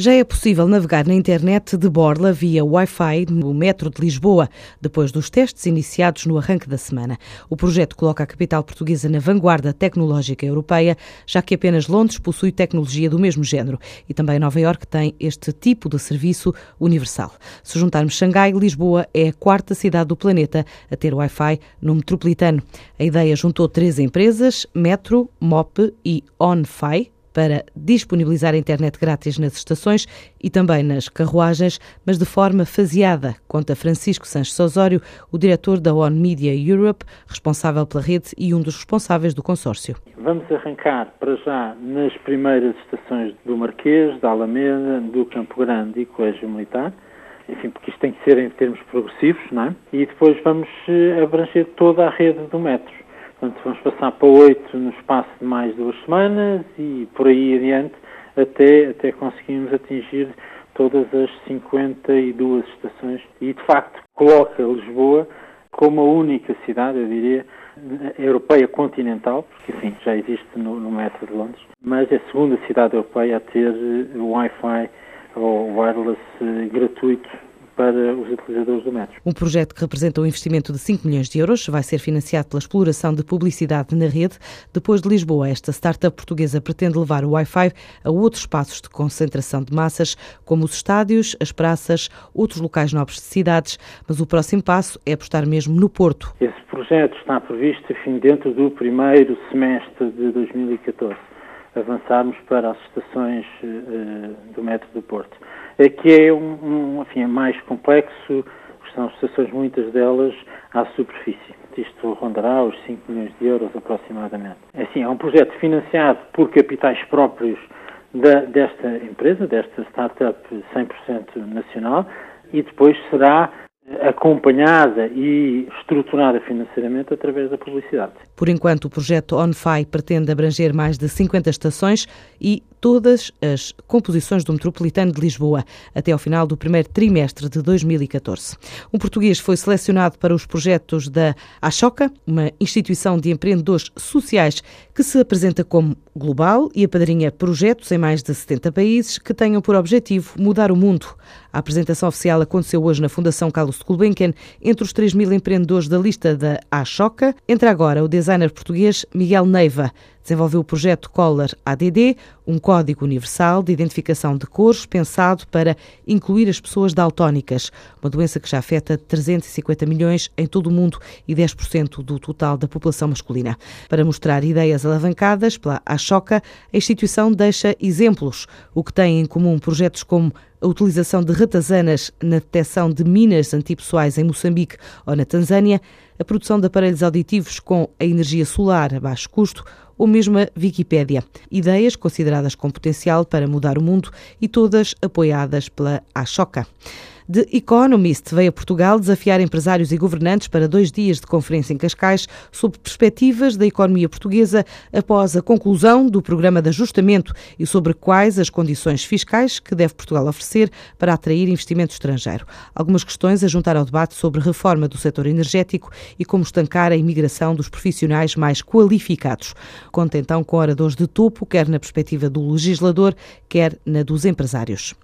Já é possível navegar na internet de borla via Wi-Fi no metro de Lisboa, depois dos testes iniciados no arranque da semana. O projeto coloca a capital portuguesa na vanguarda tecnológica europeia, já que apenas Londres possui tecnologia do mesmo género e também Nova Iorque tem este tipo de serviço universal. Se juntarmos Xangai, Lisboa é a quarta cidade do planeta a ter Wi-Fi no metropolitano. A ideia juntou três empresas, Metro, MOP e OnFi, para disponibilizar a internet grátis nas estações e também nas carruagens, mas de forma faseada, conta Francisco Sanches Osório, o diretor da On Media Europe, responsável pela rede e um dos responsáveis do consórcio. Vamos arrancar para já nas primeiras estações do Marquês, da Alameda, do Campo Grande e Colégio Militar enfim, porque isto tem que ser em termos progressivos, não é? E depois vamos eh, abranger toda a rede do metro. Portanto, vamos passar para oito no espaço de mais duas semanas e por aí adiante até, até conseguirmos atingir todas as 52 estações. E, de facto, coloca Lisboa como a única cidade, eu diria, europeia continental, porque, enfim, já existe no, no metro de Londres, mas é a segunda cidade europeia a ter Wi-Fi ou wireless eh, gratuito para os utilizadores do metro. Um projeto que representa um investimento de 5 milhões de euros vai ser financiado pela exploração de publicidade na rede. Depois de Lisboa, esta startup portuguesa pretende levar o Wi-Fi a outros espaços de concentração de massas, como os estádios, as praças, outros locais nobres de cidades, mas o próximo passo é apostar mesmo no Porto. Esse projeto está previsto, enfim, dentro do primeiro semestre de 2014 avançarmos para as estações uh, do metro do Porto que é um, um enfim, é mais complexo, são estações, muitas delas, à superfície. Isto rondará os 5 milhões de euros aproximadamente. É assim, é um projeto financiado por capitais próprios da, desta empresa, desta startup 100% nacional, e depois será acompanhada e estruturada financeiramente através da publicidade. Por enquanto, o projeto OnFi pretende abranger mais de 50 estações e todas as composições do metropolitano de Lisboa até ao final do primeiro trimestre de 2014. Um português foi selecionado para os projetos da Achoca, uma instituição de empreendedores sociais que se apresenta como global e apadrinha projetos em mais de 70 países que tenham por objetivo mudar o mundo. A apresentação oficial aconteceu hoje na Fundação Carlos Gulbenkian. Entre os 3 mil empreendedores da lista da Achoca, entra agora o designer português Miguel Neiva. Desenvolveu o projeto Collar ADD, um código universal de identificação de cores pensado para incluir as pessoas daltónicas, uma doença que já afeta 350 milhões em todo o mundo e 10% do total da população masculina. Para mostrar ideias alavancadas pela Achoca, a instituição deixa exemplos, o que tem em comum projetos como a utilização de ratazanas na detecção de minas antipessoais em Moçambique ou na Tanzânia, a produção de aparelhos auditivos com a energia solar a baixo custo ou mesmo a Wikipédia. Ideias consideradas com potencial para mudar o mundo e todas apoiadas pela Ashoka. The Economist veio a Portugal desafiar empresários e governantes para dois dias de conferência em Cascais sobre perspectivas da economia portuguesa após a conclusão do programa de ajustamento e sobre quais as condições fiscais que deve Portugal oferecer para atrair investimento estrangeiro. Algumas questões a juntar ao debate sobre reforma do setor energético e como estancar a imigração dos profissionais mais qualificados. Conta então com oradores de topo, quer na perspectiva do legislador, quer na dos empresários.